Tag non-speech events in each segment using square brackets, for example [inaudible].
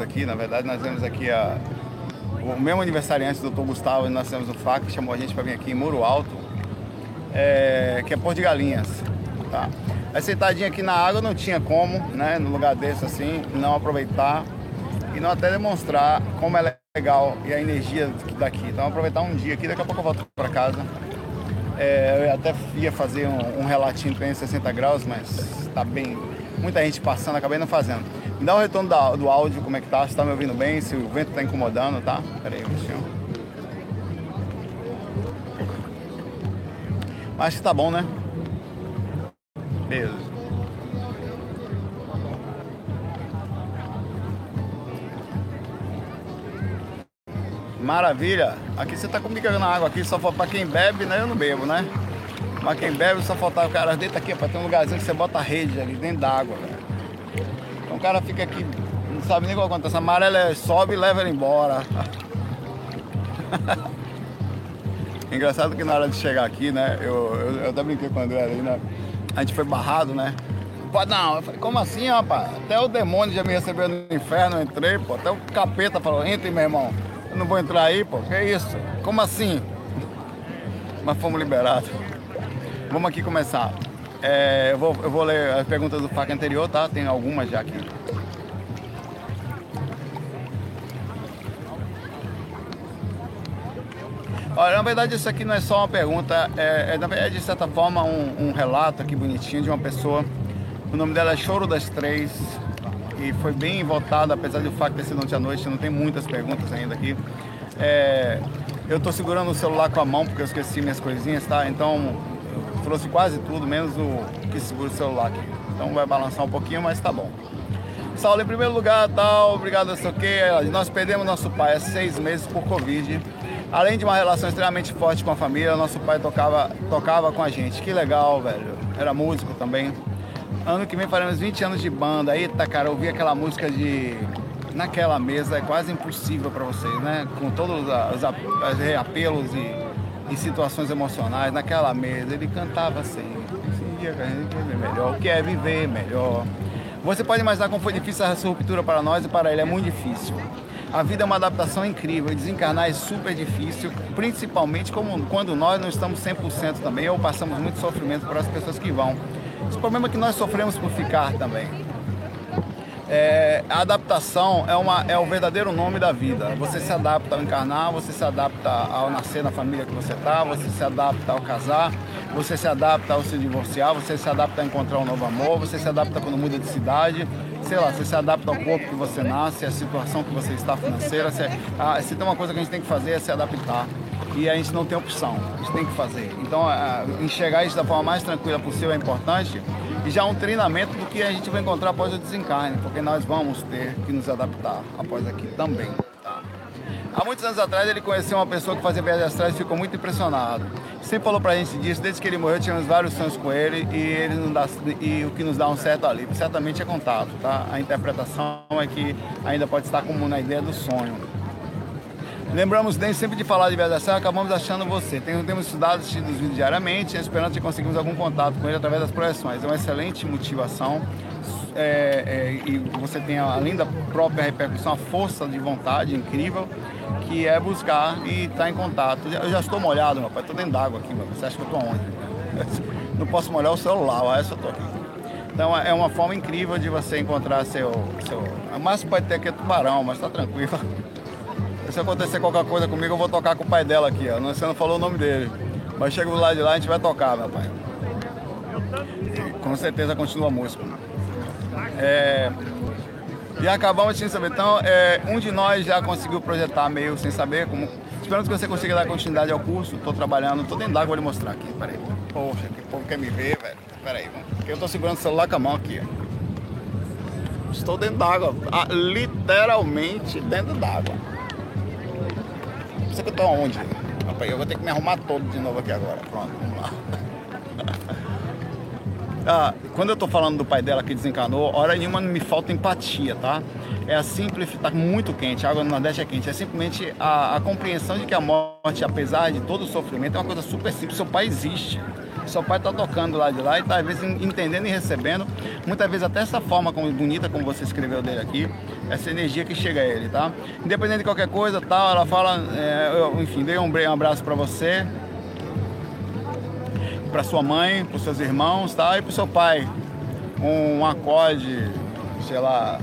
aqui, na verdade nós temos aqui a, o mesmo aniversariante do Dr. Gustavo, nós temos o FAC, que chamou a gente para vir aqui em Muro Alto, é, que é Porto de Galinhas. Tá? Aí sentadinho aqui na água não tinha como, né, no lugar desse assim, não aproveitar e não até demonstrar como é legal e a energia daqui. Então aproveitar um dia aqui, daqui a pouco eu volto para casa. É, eu até ia fazer um, um relatinho em 60 graus, mas tá bem. Muita gente passando, acabei não fazendo. Me dá um retorno da, do áudio, como é que tá, se tá me ouvindo bem, se o vento tá incomodando, tá? Pera aí, bichinho. Acho que tá bom, né? Beleza. Maravilha. Aqui você tá comigo na água aqui, só para quem bebe, né? Eu não bebo, né? Mas quem bebe só faltava o cara dentro aqui, para ter um lugarzinho que você bota a rede ali dentro da água, Então o cara fica aqui, não sabe nem que acontece. A maré sobe e leva ele embora. [laughs] Engraçado que na hora de chegar aqui, né? Eu, eu, eu até brinquei com o André ali, né? A gente foi barrado, né? Pô, não, eu falei, como assim, rapaz? Até o demônio já me recebeu no inferno, eu entrei, pô. Até o capeta falou, entre, meu irmão. Eu não vou entrar aí, pô. Que isso? Como assim? [laughs] Mas fomos liberados. Vamos aqui começar. É, eu, vou, eu vou ler as perguntas do FAC anterior, tá? Tem algumas já aqui. Olha, na verdade isso aqui não é só uma pergunta, é, é na verdade de certa forma um, um, relato aqui bonitinho de uma pessoa. O nome dela é Choro das Três e foi bem voltado, apesar do fato de ter sido ontem à noite, não tem muitas perguntas ainda aqui. É, eu estou segurando o celular com a mão porque eu esqueci minhas coisinhas, tá? Então trouxe quase tudo, menos o que segura o celular aqui. Então vai balançar um pouquinho, mas tá bom. Saulo, em primeiro lugar, tal, obrigado, não sei o quê. Nós perdemos nosso pai há seis meses por Covid. Além de uma relação extremamente forte com a família, nosso pai tocava, tocava com a gente. Que legal, velho. Era músico também. Ano que vem faremos 20 anos de banda. Eita, cara, ouvir aquela música de naquela mesa é quase impossível para vocês, né? Com todos os, os apelos e, e, situações emocionais, naquela mesa ele cantava assim: esse dia que a gente vive melhor, o que é viver melhor. Você pode imaginar como foi difícil essa ruptura para nós e para ele é muito difícil. A vida é uma adaptação incrível e desencarnar é super difícil, principalmente como, quando nós não estamos 100% também ou passamos muito sofrimento para as pessoas que vão. Esse problema é que nós sofremos por ficar também. É, a adaptação é, uma, é o verdadeiro nome da vida. Você se adapta ao encarnar, você se adapta ao nascer na família que você está, você se adapta ao casar, você se adapta ao se divorciar, você se adapta a encontrar um novo amor, você se adapta quando muda de cidade, sei lá, você se adapta ao corpo que você nasce, à situação que você está financeira. Se, ah, se tem uma coisa que a gente tem que fazer é se adaptar. E a gente não tem opção, a gente tem que fazer. Então, ah, enxergar isso da forma mais tranquila possível é importante. E já um treinamento do que a gente vai encontrar após o desencarne, porque nós vamos ter que nos adaptar após aqui também. Tá? Há muitos anos atrás ele conheceu uma pessoa que fazia viagens astrais e ficou muito impressionado. Sempre falou pra gente disso, desde que ele morreu tivemos vários sonhos com ele e, ele nos dá, e o que nos dá um certo alívio. Certamente é contato, tá? A interpretação é que ainda pode estar como na ideia do sonho. Lembramos nem sempre de falar de astrais, acabamos achando você. Temos estudado assistido os vídeos diariamente, esperando que conseguimos algum contato com ele através das projeções. É uma excelente motivação é, é, e você tem, além da própria repercussão, a força de vontade incrível, que é buscar e estar tá em contato. Eu já estou molhado, meu pai, estou dentro d'água aqui, meu. você acha que eu estou onde? [laughs] Não posso molhar o celular, olha só estou aqui. Então é uma forma incrível de você encontrar seu. seu... Máximo pode ter aqui é tubarão, mas está tranquilo. [laughs] Se acontecer qualquer coisa comigo, eu vou tocar com o pai dela aqui, ó. Você não falou o nome dele. Mas chega do lado de lá, a gente vai tocar, meu pai. E, com certeza continua a música. É, e acabamos sem saber. Então, é, um de nós já conseguiu projetar meio sem saber como. Esperando que você consiga dar continuidade ao curso. Estou trabalhando, estou dentro d'água, vou lhe mostrar aqui. Peraí. Poxa, que povo quer me ver, velho. Peraí, eu estou segurando o celular com a mão aqui. Estou dentro d'água. Ah, literalmente dentro d'água. Você que eu estou onde? Eu vou ter que me arrumar todo de novo aqui agora. Pronto, vamos lá. [laughs] Ah, quando eu tô falando do pai dela que desencanou, hora nenhuma me falta empatia, tá? É a simples, tá muito quente, a água no Nordeste é quente. É simplesmente a, a compreensão de que a morte, apesar de todo o sofrimento, é uma coisa super simples. Seu pai existe. Seu pai está tocando lá de lá e está às vezes entendendo e recebendo. Muitas vezes até essa forma como, bonita como você escreveu dele aqui, essa energia que chega a ele, tá? Independente de qualquer coisa, tal, ela fala, é, eu, enfim, dei um, um abraço para você, para sua mãe, para seus irmãos, tá? E para seu pai, um, acorde, sei lá,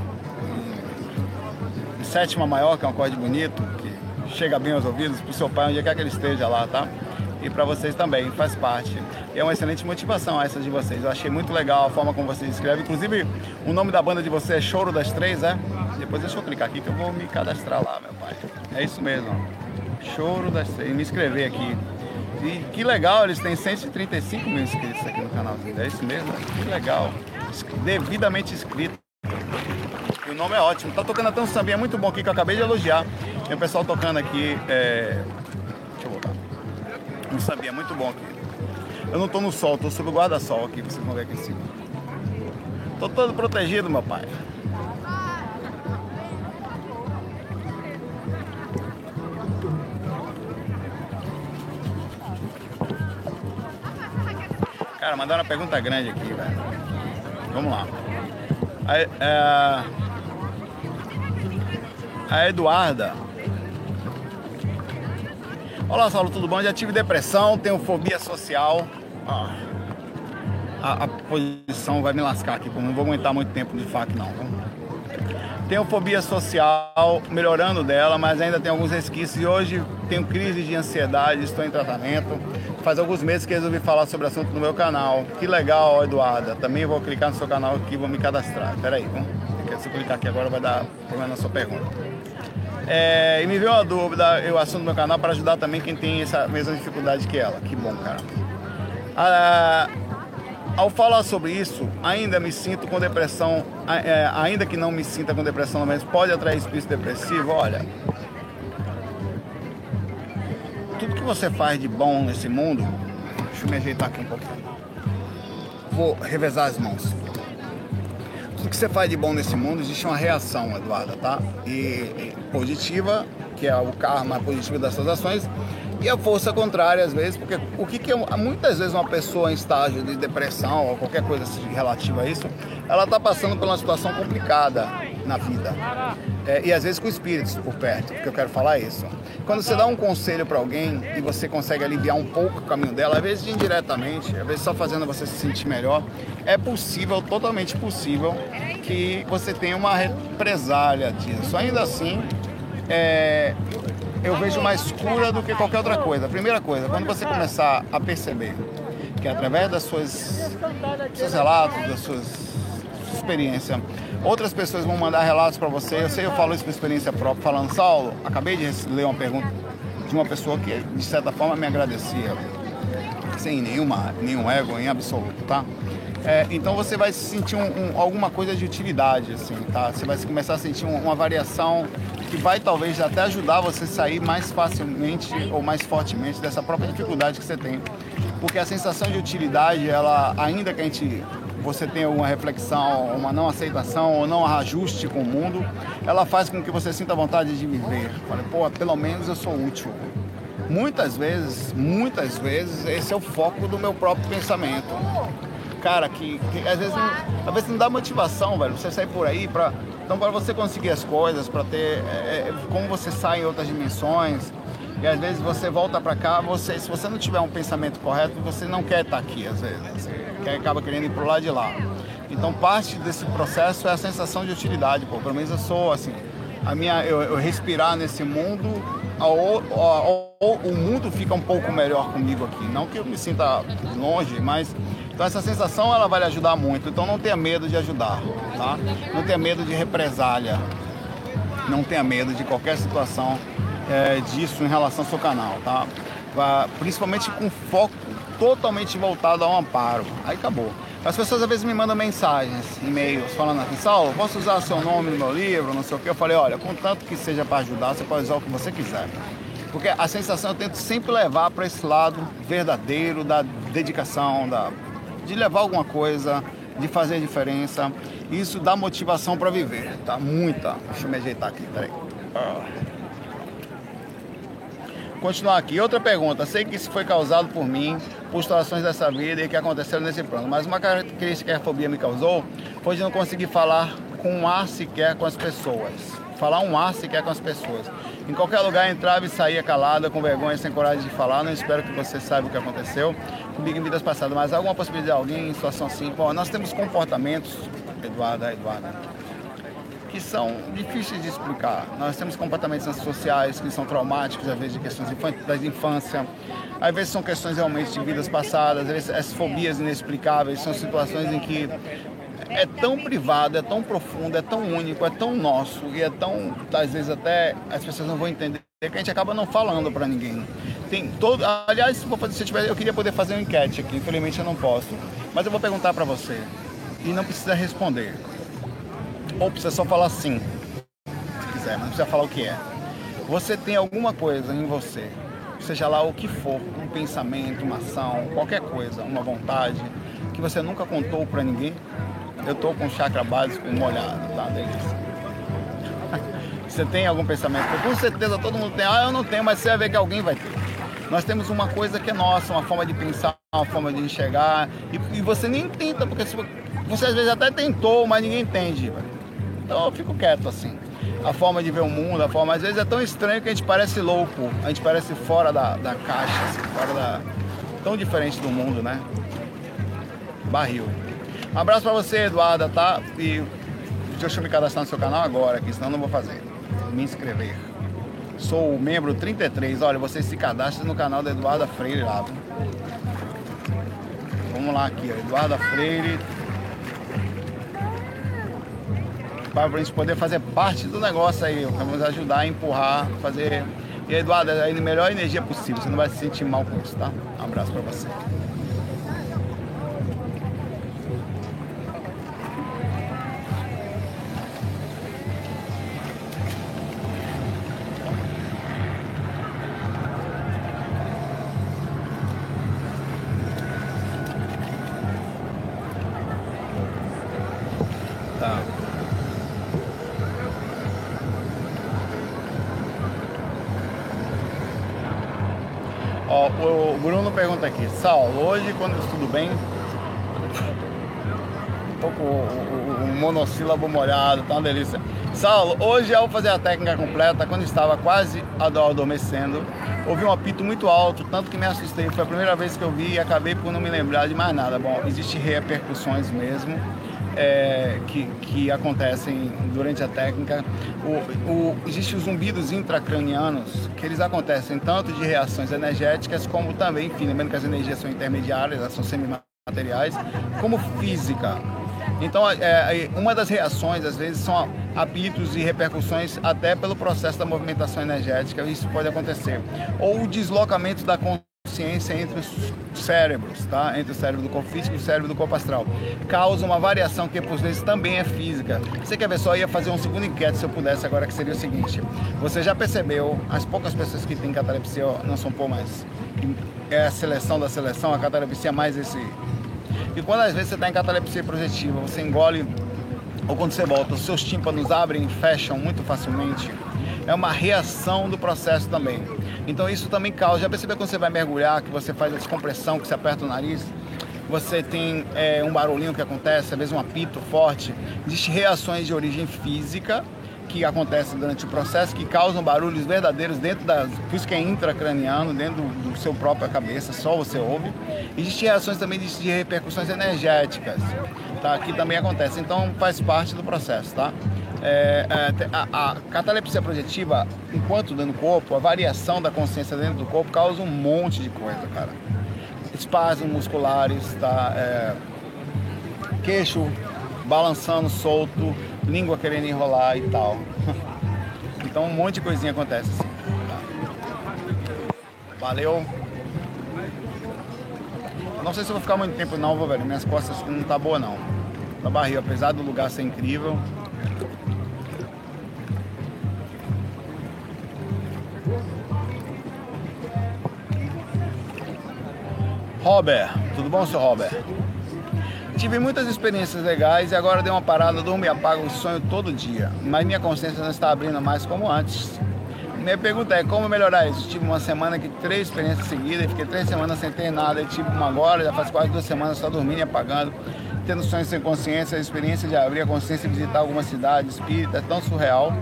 sétima maior, que é um acorde bonito, que chega bem aos ouvidos, para seu pai, onde quer que ele esteja lá, tá? E para vocês também, faz parte. E é uma excelente motivação essa de vocês. Eu achei muito legal a forma como vocês escrevem. Inclusive, o nome da banda de vocês é Choro das Três, é? Depois deixa eu clicar aqui que eu vou me cadastrar lá, meu pai. É isso mesmo. Choro das Três. Me inscrever aqui. E que legal, eles têm 135 mil inscritos aqui no canal. É isso mesmo? Que legal. Devidamente inscrito. E o nome é ótimo. Tá tocando até um sambinha muito bom aqui que eu acabei de elogiar. Tem o pessoal tocando aqui. É não sabia, muito bom aqui. Eu não estou no sol, estou sob o guarda-sol aqui, vocês vão ver aqui em cima. Estou todo protegido, meu pai. Cara, mandaram uma pergunta grande aqui, velho. Vamos lá. A, é, a Eduarda Olá, Saulo, tudo bom? Já tive depressão, tenho fobia social. Ah, a, a, posição vai me lascar aqui, não vou aguentar muito tempo de fac não. Tenho fobia social, melhorando dela, mas ainda tenho alguns resquícios e hoje tenho crise de ansiedade, estou em tratamento. Faz alguns meses que resolvi falar sobre o assunto no meu canal. Que legal, Eduarda. Também vou clicar no seu canal aqui vou me cadastrar. Peraí, vamos. Se eu clicar aqui agora vai dar problema na sua pergunta. É, e me veio uma dúvida, eu assumo no meu canal para ajudar também quem tem essa mesma dificuldade que ela. Que bom, cara. Ah, ao falar sobre isso, ainda me sinto com depressão, é, ainda que não me sinta com depressão, mas pode atrair espírito depressivo. Olha, tudo que você faz de bom nesse mundo, deixa eu me ajeitar aqui um pouquinho. Vou revezar as mãos tudo que você faz de bom nesse mundo existe uma reação, Eduarda, tá? E, e positiva, que é o karma positivo das suas ações, e a força contrária às vezes, porque o que, que é, muitas vezes uma pessoa em estágio de depressão ou qualquer coisa assim relativa a isso, ela está passando por uma situação complicada na vida. É, e às vezes com espíritos por perto, porque eu quero falar isso. Quando você dá um conselho para alguém e você consegue aliviar um pouco o caminho dela, às vezes indiretamente, às vezes só fazendo você se sentir melhor, é possível, totalmente possível, que você tenha uma represália disso. Ainda assim, é, eu vejo mais cura do que qualquer outra coisa. Primeira coisa, quando você começar a perceber que através das suas seus relatos, das suas experiência. Outras pessoas vão mandar relatos para você. Eu sei, eu falo isso por experiência própria, falando, Saulo, acabei de ler uma pergunta de uma pessoa que, de certa forma, me agradecia, sem nenhuma, nenhum ego em absoluto, tá? É, então você vai sentir um, um, alguma coisa de utilidade, assim, tá? Você vai começar a sentir um, uma variação que vai talvez até ajudar você a sair mais facilmente ou mais fortemente dessa própria dificuldade que você tem. Porque a sensação de utilidade, ela, ainda que a gente você tenha uma reflexão, uma não aceitação ou não ajuste com o mundo, ela faz com que você sinta vontade de viver. Fala, pô, pelo menos eu sou útil. Muitas vezes, muitas vezes, esse é o foco do meu próprio pensamento. Cara, que, que às, vezes não, às vezes não dá motivação, velho, você sair por aí para então para você conseguir as coisas, para ter é, é, como você sai em outras dimensões, e às vezes você volta para cá, você, se você não tiver um pensamento correto, você não quer estar aqui, às vezes. Quer, acaba querendo ir pro lado de lá. Então parte desse processo é a sensação de utilidade, pô. Pelo menos eu sou assim. A minha, eu, eu respirar nesse mundo, ou, o mundo fica um pouco melhor comigo aqui. Não que eu me sinta longe, mas então essa sensação ela vai lhe ajudar muito. Então não tenha medo de ajudar, tá? Não tenha medo de represália. Não tenha medo de qualquer situação é, disso em relação ao seu canal, tá? Principalmente com foco totalmente voltado ao amparo. Aí acabou. As pessoas às vezes me mandam mensagens, e-mails, falando assim, Saulo, posso usar seu nome no meu livro, não sei o que. Eu falei, olha, contanto que seja para ajudar, você pode usar o que você quiser. Porque a sensação eu tento sempre levar para esse lado verdadeiro da dedicação, da, de levar alguma coisa, de fazer diferença. Isso dá motivação para viver, tá? Muita. Deixa eu me ajeitar aqui, peraí. Ah. Continuar aqui. Outra pergunta. Sei que isso foi causado por mim, por situações dessa vida e que aconteceram nesse plano. Mas uma característica que a fobia me causou foi de não conseguir falar com um ar sequer com as pessoas. Falar um ar sequer com as pessoas. Em qualquer lugar entrava e saía calada, com vergonha, sem coragem de falar. Não espero que você saiba o que aconteceu comigo em vidas passadas, mas alguma possibilidade de alguém em situação assim? Bom, nós temos comportamentos, Eduarda, Eduarda, que são difíceis de explicar. Nós temos comportamentos antissociais que são traumáticos, às vezes de questões da infância, às vezes são questões realmente de vidas passadas, às vezes as fobias inexplicáveis, são situações em que é tão privado, é tão profundo, é tão único, é tão nosso e é tão, às vezes até as pessoas não vão entender que a gente acaba não falando para ninguém. Tem todo, aliás, se, se eu, tiver, eu queria poder fazer uma enquete aqui, infelizmente eu não posso, mas eu vou perguntar para você e não precisa responder. Ou precisa só falar sim, se quiser, não precisa falar o que é. Você tem alguma coisa em você, seja lá o que for, um pensamento, uma ação, qualquer coisa, uma vontade, que você nunca contou para ninguém? Eu tô com chakra básico molhado, tá? Delícia. [laughs] Você tem algum pensamento? Com certeza todo mundo tem. Ah, eu não tenho, mas você vai ver que alguém vai ter. Nós temos uma coisa que é nossa, uma forma de pensar, uma forma de enxergar. E, e você nem tenta, porque você às vezes até tentou, mas ninguém entende. Então eu fico quieto assim. A forma de ver o mundo, a forma, às vezes é tão estranho que a gente parece louco, a gente parece fora da, da caixa, assim, fora da. tão diferente do mundo, né? Barril. Um abraço pra você, Eduarda, tá? E deixa eu me cadastrar no seu canal agora, aqui, senão não vou fazer. Me inscrever. Sou o membro 33. Olha, você se cadastra no canal da Eduarda Freire lá. Vamos lá aqui. Eduarda Freire. Para a gente poder fazer parte do negócio aí. Vamos ajudar a empurrar, fazer. E Eduarda, a melhor energia possível. Você não vai se sentir mal com isso, tá? Um abraço para você. Saulo, hoje quando eu estudo bem, um pouco o, o, o monossílabo molhado, tá uma delícia. Saulo, hoje ao fazer a técnica completa, quando estava quase adormecendo, ouvi um apito muito alto, tanto que me assustei. Foi a primeira vez que eu vi e acabei por não me lembrar de mais nada. Bom, existem repercussões mesmo é, que, que acontecem durante a técnica. O, o, Existem os zumbidos intracranianos, que eles acontecem tanto de reações energéticas, como também, enfim, lembrando que as energias são intermediárias, elas são semimateriais, como física. Então, é, é, uma das reações, às vezes, são apitos e repercussões até pelo processo da movimentação energética, isso pode acontecer. Ou o deslocamento da consciência consciência entre os cérebros, tá? Entre o cérebro do corpo físico e o cérebro do corpo astral. Causa uma variação que por vezes também é física. Você quer ver só? ia fazer um segundo enquete se eu pudesse agora, que seria o seguinte. Você já percebeu, as poucas pessoas que têm catalepsia não são por mais. É a seleção da seleção, a catalepsia é mais esse. E quando às vezes você está em catalepsia projetiva, você engole, ou quando você volta, os seus tímpanos abrem e fecham muito facilmente é uma reação do processo também. Então isso também causa. Já percebeu quando você vai mergulhar, que você faz a descompressão, que você aperta o nariz? Você tem é, um barulhinho que acontece, às vezes um apito forte. Existem reações de origem física que acontecem durante o processo que causam barulhos verdadeiros dentro da. Por isso que é intracraniano, dentro do, do seu própria cabeça, só você ouve. Existem reações também de, de repercussões energéticas, tá? Que também acontece. Então faz parte do processo, tá? É, é, a, a, catalepsia projetiva, enquanto dentro do corpo, a variação da consciência dentro do corpo causa um monte de coisa, cara. Espasmos musculares, tá? É, queixo balançando solto, língua querendo enrolar e tal. [laughs] Então um monte de coisinha acontece assim. Tá? Valeu! Não sei se vou ficar muito tempo não, velho. Minhas costas não tá boa não. Tá barriga, apesar do lugar ser incrível. Robert, tudo bom, seu Robert? Tive muitas experiências legais e agora dei uma parada, durmo e apago o sonho todo dia. Mas minha consciência não está abrindo mais como antes. minha pergunta é como melhorar isso? Tive uma semana que três experiências seguidas, fiquei três semanas sem ter nada, tive uma agora, já faz quase duas semanas só dormindo e apagando, tendo sonhos sem consciência, a experiência de abrir a consciência e visitar alguma cidade espírita é tão surreal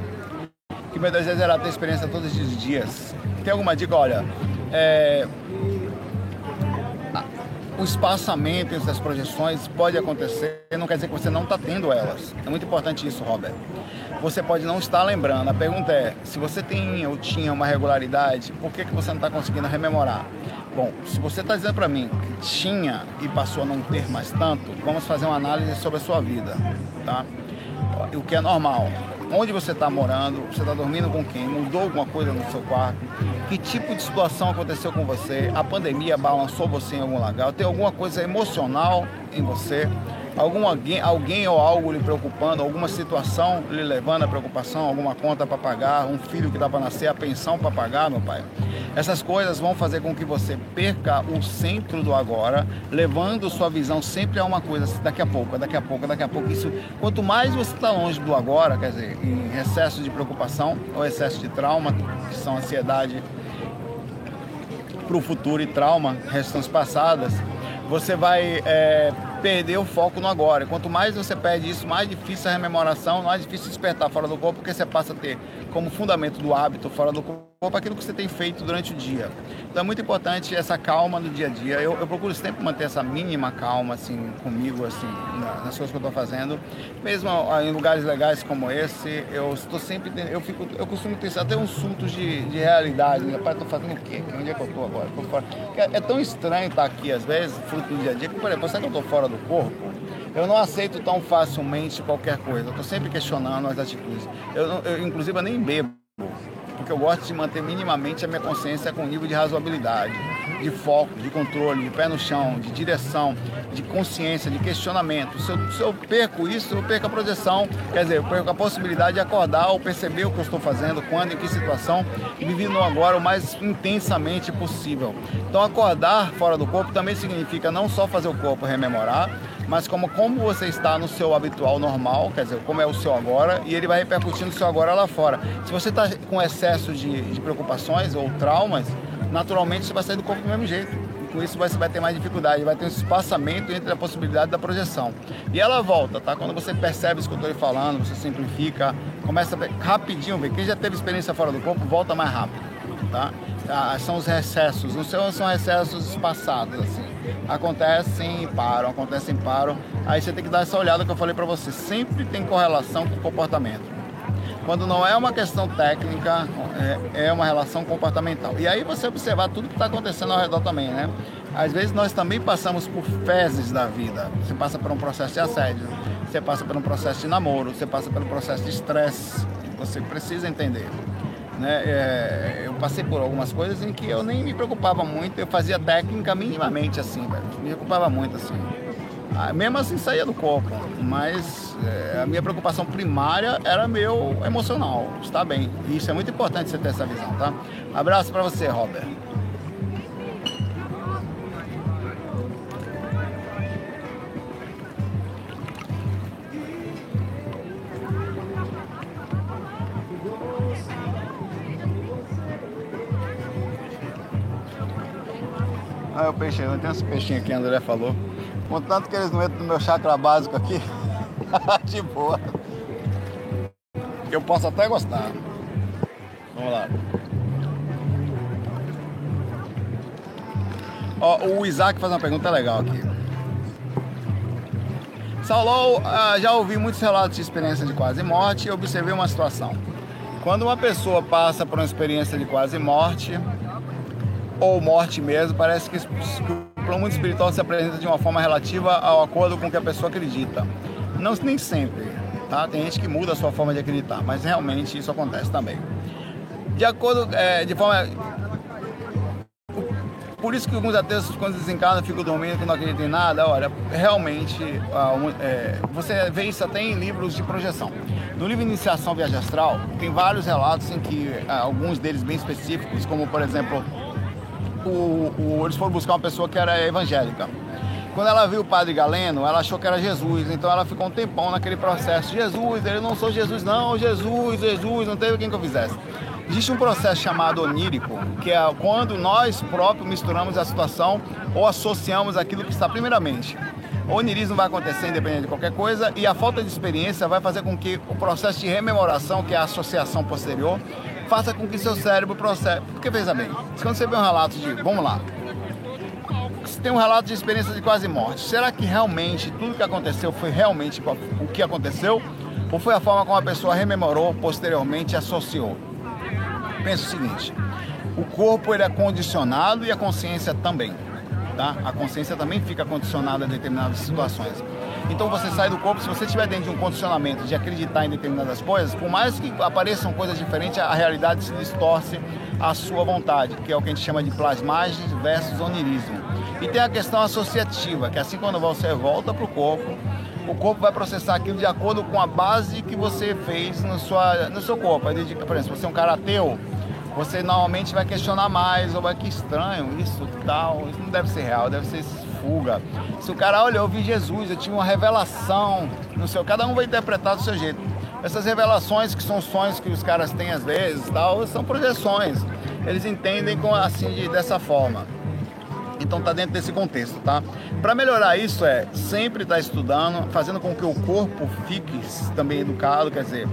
que meu desejo era ter experiência todos os dias. Tem alguma dica? Olha, é, o espaçamento entre as projeções pode acontecer, não quer dizer que você não está tendo elas. É muito importante isso, Robert. Você pode não estar lembrando. A pergunta é, se você tem ou tinha uma regularidade, por que, que você não está conseguindo rememorar? Bom, se você está dizendo para mim que tinha e passou a não ter mais tanto, vamos fazer uma análise sobre a sua vida, tá? O que é normal onde você está morando, você está dormindo com quem, mudou alguma coisa no seu quarto, que tipo de situação aconteceu com você, a pandemia balançou você em algum lugar, tem alguma coisa emocional em você, algum alguém, alguém ou algo lhe preocupando, alguma situação lhe levando a preocupação, alguma conta para pagar, um filho que está para nascer, a pensão para pagar, meu pai. Essas coisas vão fazer com que você perca o centro do agora, levando sua visão sempre a uma coisa, daqui a pouco, daqui a pouco, daqui a pouco. Isso, quanto mais você está longe do agora, quer dizer, em excesso de preocupação ou excesso de trauma, que são ansiedade para o futuro e trauma, questões passadas, você vai é, perder o foco no agora. Quanto mais você perde isso, mais difícil a rememoração, mais difícil despertar fora do corpo, porque você passa a ter como fundamento do hábito fora do corpo aquilo que você tem feito durante o dia. Então é muito importante essa calma no dia a dia. Eu, eu procuro sempre manter essa mínima calma assim comigo, assim, nas coisas que eu estou fazendo. Mesmo em lugares legais como esse, eu estou sempre, eu fico, eu costumo ter até uns surtos de, de realidade. Meu pai, estou fazendo o quê? Onde é que eu estou agora? Fora. É, é, tão estranho estar aqui às vezes, fruto do dia a dia, que, por exemplo, será que eu estou fora do corpo? Eu não aceito tão facilmente qualquer coisa. Eu estou sempre questionando as atitudes. Eu, eu, inclusive, eu nem bebo, porque eu gosto de manter minimamente a minha consciência com nível de razoabilidade, de foco, de controle, de pé no chão, de direção, de consciência, de questionamento. Se eu, se eu perco isso, eu perco a projeção, quer dizer, eu perco a possibilidade de acordar ou perceber o que eu estou fazendo, quando, em que situação, e no agora o mais intensamente possível. Então, acordar fora do corpo também significa não só fazer o corpo rememorar, mas como, como você está no seu habitual normal, quer dizer, como é o seu agora, e ele vai repercutir no seu agora lá fora. Se você está com excesso de, de preocupações ou traumas, naturalmente você vai sair do corpo do mesmo jeito. E com isso você vai ter mais dificuldade, vai ter um espaçamento entre a possibilidade da projeção. E ela volta, tá? Quando você percebe isso que eu estou falando, você simplifica, começa a rapidinho ver. Quem já teve experiência fora do corpo, volta mais rápido, tá? Ah, são os recessos, não são recessos passados, assim acontecem e param, acontecem e param. Aí você tem que dar essa olhada que eu falei para você. Sempre tem correlação com o comportamento. Quando não é uma questão técnica, é, é uma relação comportamental. E aí você observar tudo que está acontecendo ao redor também, né? Às vezes nós também passamos por fezes da vida. Você passa por um processo de assédio, você passa por um processo de namoro, você passa pelo processo de estresse. Você precisa entender. Né? É, eu passei por algumas coisas em que eu nem me preocupava muito, eu fazia técnica minimamente assim, velho. Me preocupava muito assim. Ah, mesmo assim saía do corpo, mas é, a minha preocupação primária era meu emocional, está bem. E isso é muito importante você ter essa visão, tá? Abraço para você, Robert. Aí o peixe, tem uns peixinhos aqui, André falou. Contanto que eles não entram no meu chakra básico aqui, [laughs] de boa. Eu posso até gostar. Vamos lá. Ó, o Isaac faz uma pergunta legal aqui. Saulo, ah, já ouvi muitos relatos de experiência de quase morte e observei uma situação. Quando uma pessoa passa por uma experiência de quase morte, ou morte mesmo, parece que o plano mundo espiritual se apresenta de uma forma relativa ao acordo com o que a pessoa acredita. Não nem sempre, tá? Tem gente que muda a sua forma de acreditar, mas realmente isso acontece também. De acordo, é, de forma por isso que alguns ateus, quando desencarnam, ficam dormindo, que não acreditam em nada. Olha, realmente, é, você vê isso até em livros de projeção. No livro Iniciação Viagem Astral, tem vários relatos em que, alguns deles bem específicos, como, por exemplo, o, o, eles foram buscar uma pessoa que era evangélica. Quando ela viu o padre Galeno, ela achou que era Jesus, então ela ficou um tempão naquele processo. Jesus, ele não sou Jesus, não, Jesus, Jesus, não teve quem que eu fizesse. Existe um processo chamado onírico, que é quando nós próprios misturamos a situação ou associamos aquilo que está primeiramente. O onirismo vai acontecer independente de qualquer coisa e a falta de experiência vai fazer com que o processo de rememoração, que é a associação posterior, faça com que seu cérebro processe. Porque veja bem, quando você vê um relato de, vamos lá, você tem um relato de experiência de quase morte. Será que realmente tudo que aconteceu foi realmente o que aconteceu? Ou foi a forma como a pessoa rememorou posteriormente associou? Pensa o seguinte: o corpo ele é condicionado e a consciência também. Tá? A consciência também fica condicionada a determinadas situações. Então você sai do corpo, se você estiver dentro de um condicionamento de acreditar em determinadas coisas, por mais que apareçam coisas diferentes, a realidade se distorce à sua vontade, que é o que a gente chama de plasmagem versus onirismo. E tem a questão associativa, que assim quando você volta para o corpo, o corpo vai processar aquilo de acordo com a base que você fez no, sua, no seu corpo. Por exemplo, se você é um cara ateu, você normalmente vai questionar mais, ou vai que estranho, isso tal, isso não deve ser real, deve ser fuga. Se o cara, olha, eu vi Jesus, eu tive uma revelação, não sei, cada um vai interpretar do seu jeito. Essas revelações que são sonhos que os caras têm às vezes, tal, são projeções. Eles entendem com, assim de, dessa forma. Então tá dentro desse contexto, tá? Para melhorar isso é sempre estar tá estudando, fazendo com que o corpo fique também educado, quer dizer,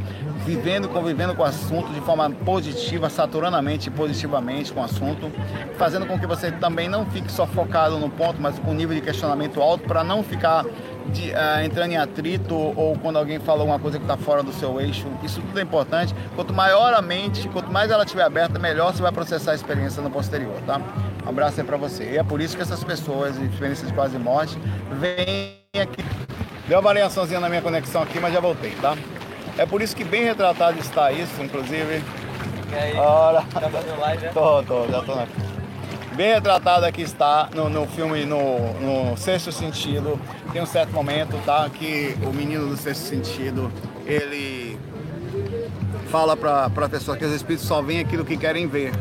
vivendo, convivendo com o assunto de forma positiva, saturanamente e positivamente com o assunto, fazendo com que você também não fique só focado no ponto, mas com nível de questionamento alto para não ficar de, uh, entrando em atrito ou quando alguém fala alguma coisa que está fora do seu eixo. Isso tudo é importante. Quanto maior a mente, quanto mais ela estiver aberta, melhor você vai processar a experiência no posterior, tá? Um abraço aí para você. E é por isso que essas pessoas, experiências de quase morte, vêm aqui. Deu uma variaçãozinha na minha conexão aqui, mas já voltei, tá? É por isso que bem retratado está isso, inclusive. E aí? Ora. Tá fazendo live, né? Tô, tô, já tô na... Bem retratado aqui está no, no filme, no, no Sexto Sentido. Tem um certo momento, tá? Que o menino do Sexto Sentido, ele fala para a pessoa que os espíritos só veem aquilo que querem ver.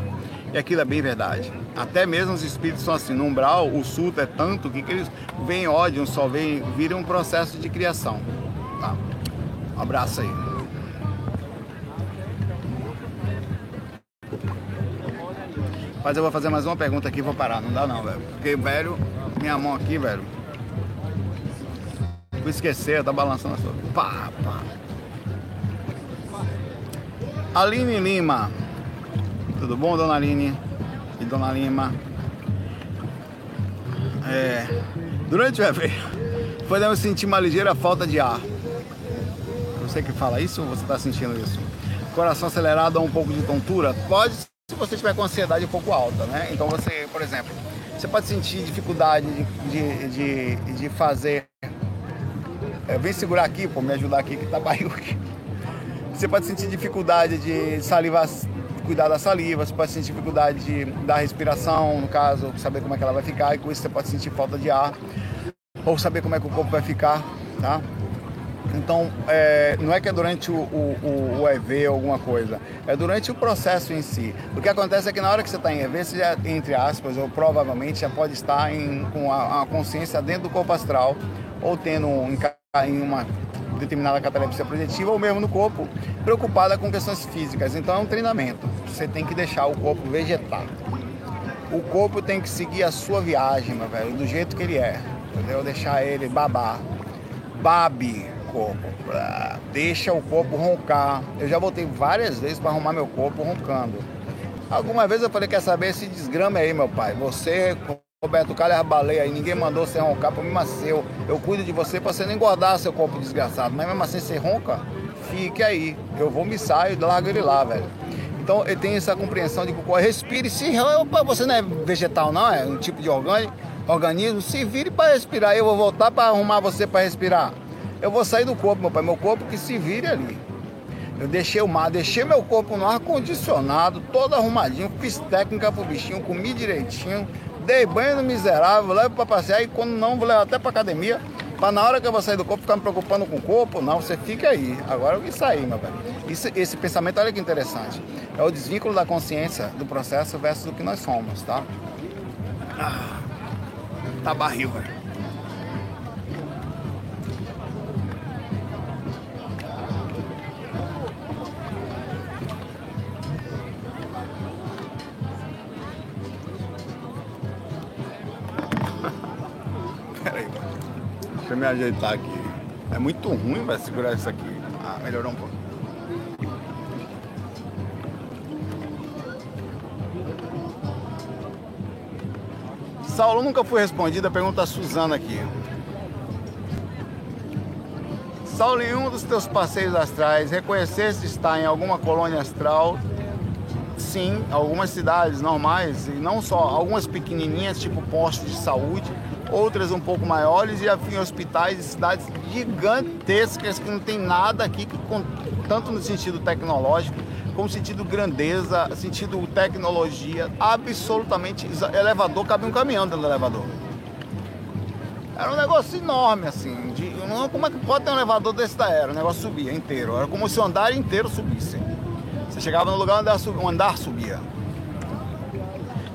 E aquilo é bem verdade. Até mesmo os espíritos são assim, no umbral, o sulto é tanto que, que eles veem ódio, só veem, viram um processo de criação. Tá? Um abraço aí. Mas eu vou fazer mais uma pergunta aqui e vou parar. Não dá não, velho. Porque, velho, minha mão aqui, velho. Vou esquecer, tá balançando a sua. Pá, pá. Aline Lima. Tudo bom, dona Aline? E dona Lima? É. Durante o evento, [laughs] podemos sentir uma ligeira falta de ar você que fala isso ou você está sentindo isso? Coração acelerado ou um pouco de tontura? Pode se você tiver com ansiedade um pouco alta, né? Então você, por exemplo, você pode sentir dificuldade de, de, de fazer. É, vem segurar aqui, pô, me ajudar aqui que tá [laughs] barril aqui. Você pode sentir dificuldade de salivar, cuidar da saliva, você pode sentir dificuldade de, da respiração, no caso, saber como é que ela vai ficar, e com isso você pode sentir falta de ar, ou saber como é que o corpo vai ficar, tá? Então, é, não é que é durante o, o, o, EV ou alguma coisa, é durante o processo em si. O que acontece é que na hora que você está em EV, você já, entre aspas, ou provavelmente já pode estar em, com a, a consciência dentro do corpo astral, ou tendo um, em uma determinada catalepsia projetiva, ou mesmo no corpo, preocupada com questões físicas. Então, é um treinamento. Você tem que deixar o corpo vegetar. O corpo tem que seguir a sua viagem, meu velho, do jeito que ele é. Entendeu? Deixar ele babar. Babe corpo. Deixa o corpo roncar. Eu já voltei várias vezes para arrumar meu corpo roncando. Alguma vez eu falei, quer saber esse desgrama aí, meu pai. Você, Roberto Calha Baleia aí, ninguém mandou você roncar, problema seu. Eu cuido de você para você não engordar seu corpo desgraçado. Mas mesmo assim você ronca, fique aí. Eu vou me sair e largo ele lá, velho. Então ele tem essa compreensão de que respire. Se opa, você não é vegetal, não, é um tipo de orgânico, organismo, se vire para respirar. Eu vou voltar para arrumar você para respirar eu vou sair do corpo, meu pai. Meu corpo que se vire ali. Eu deixei o mar, deixei meu corpo no ar-condicionado, todo arrumadinho, fiz técnica pro bichinho, comi direitinho, dei banho no miserável, levo pra passear e quando não, vou levar até pra academia. Pra na hora que eu vou sair do corpo ficar me preocupando com o corpo, não, você fica aí. Agora eu vim sair, meu velho. Esse pensamento, olha que interessante. É o desvínculo da consciência do processo versus do que nós somos, tá? Ah, tá barril, velho. Eu me ajeitar aqui. É muito ruim vai segurar isso aqui. Ah, melhorou um pouco. Saulo nunca foi respondida, pergunta a Suzana aqui. Saulo, em um dos teus passeios astrais, reconheceste estar em alguma colônia astral? Sim, algumas cidades normais, e não só, algumas pequenininhas, tipo postos de saúde, outras um pouco maiores, e afim hospitais e cidades gigantescas que não tem nada aqui, que, tanto no sentido tecnológico, como sentido grandeza, sentido tecnologia, absolutamente elevador, cabe um caminhão dentro do elevador. Era um negócio enorme, assim. De, não, como é que pode ter um elevador desse da era? O negócio subia inteiro. Era como se o andar inteiro subisse. Você chegava no lugar um andar subia.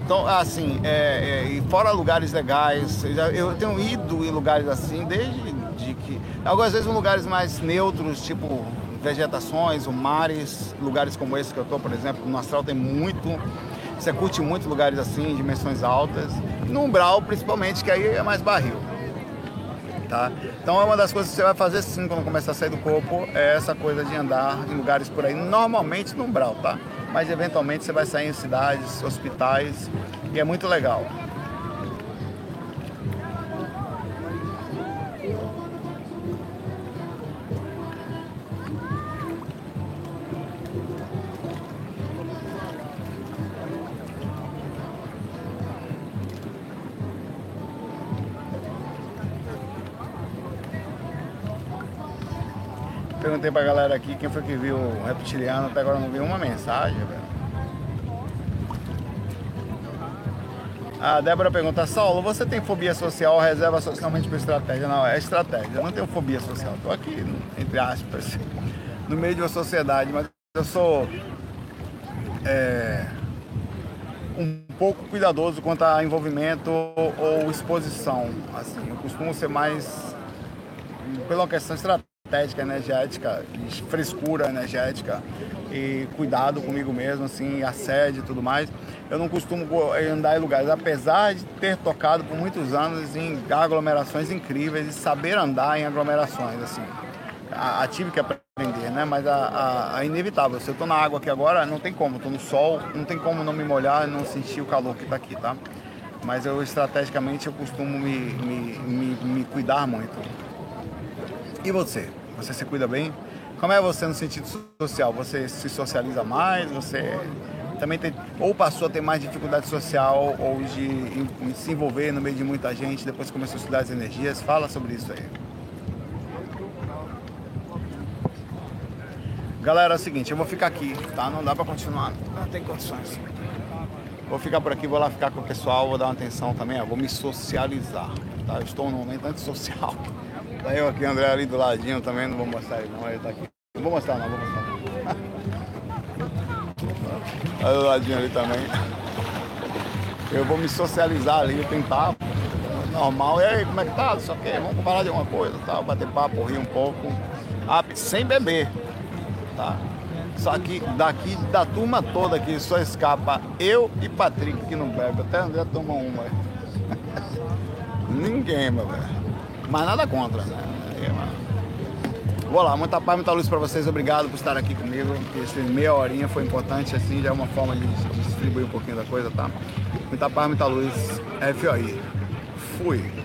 Então, assim, é, é, e fora lugares legais, eu, já, eu, tenho ido em lugares assim desde de que. Algumas vezes em lugares mais neutros, tipo vegetações, ou mares, lugares como esse que eu estou, por exemplo, no Astral tem muito. Você curte muito lugares assim, dimensões altas. No umbral, principalmente, que aí é mais barril tá? Então é uma das coisas que você vai fazer sim quando começar a sair do corpo, é essa coisa de andar em lugares por aí, normalmente no umbral, tá? Mas eventualmente você vai sair em cidades, hospitais, e é muito legal. Perguntei pra galera aqui quem foi que viu o reptiliano, até agora não viu uma mensagem, velho. A Débora pergunta, Saulo, você tem fobia social ou reserva socialmente por estratégia? Não, é estratégia. Eu não tenho fobia social. Estou aqui, entre aspas, [laughs] no meio de uma sociedade, mas eu sou é, um pouco cuidadoso quanto a envolvimento ou exposição. Assim, eu costumo ser mais pela questão estratégica estética energética, frescura energética e cuidado comigo mesmo, assim, assédio e tudo mais. Eu não costumo andar em lugares, apesar de ter tocado por muitos anos em aglomerações incríveis e saber andar em aglomerações, assim. A, a tive que aprender, né? Mas a, a, a inevitável. Se eu tô na água aqui agora, não tem como, tô no sol, não tem como não me molhar e não sentir o calor que tá aqui, tá? Mas eu estrategicamente eu costumo me, me, me, me cuidar muito. E você? Você se cuida bem? Como é você no sentido social? Você se socializa mais? Você também tem, ou passou a ter mais dificuldade social ou de em se envolver no meio de muita gente, depois começou a estudar as energias? Fala sobre isso aí. Galera, é o seguinte, eu vou ficar aqui, tá? Não dá pra continuar, não tem condições. Vou ficar por aqui, vou lá ficar com o pessoal, vou dar uma atenção também, ó, vou me socializar, tá? Eu estou num momento antissocial. Tá eu aqui, André ali do ladinho também, não vou mostrar ele não, ele tá aqui. Não vou mostrar não, vou mostrar. [laughs] Olha do ladinho ali também. Eu vou me socializar ali, tentar normal. E aí, como é que tá? Só que vamos falar de alguma coisa, tá? Bater papo, rir um pouco. Ah, sem beber, tá? Só que daqui, da turma toda aqui, só escapa eu e Patrick que não bebe. Até André toma uma. [laughs] Ninguém, meu velho. Mas nada contra, né? Vou lá, muita paz, muita luz para vocês. Obrigado por estar aqui comigo. Esse meia horinha foi importante, assim, já é uma forma de distribuir um pouquinho da coisa, tá? Muita paz, muita luz. FOI. Fui.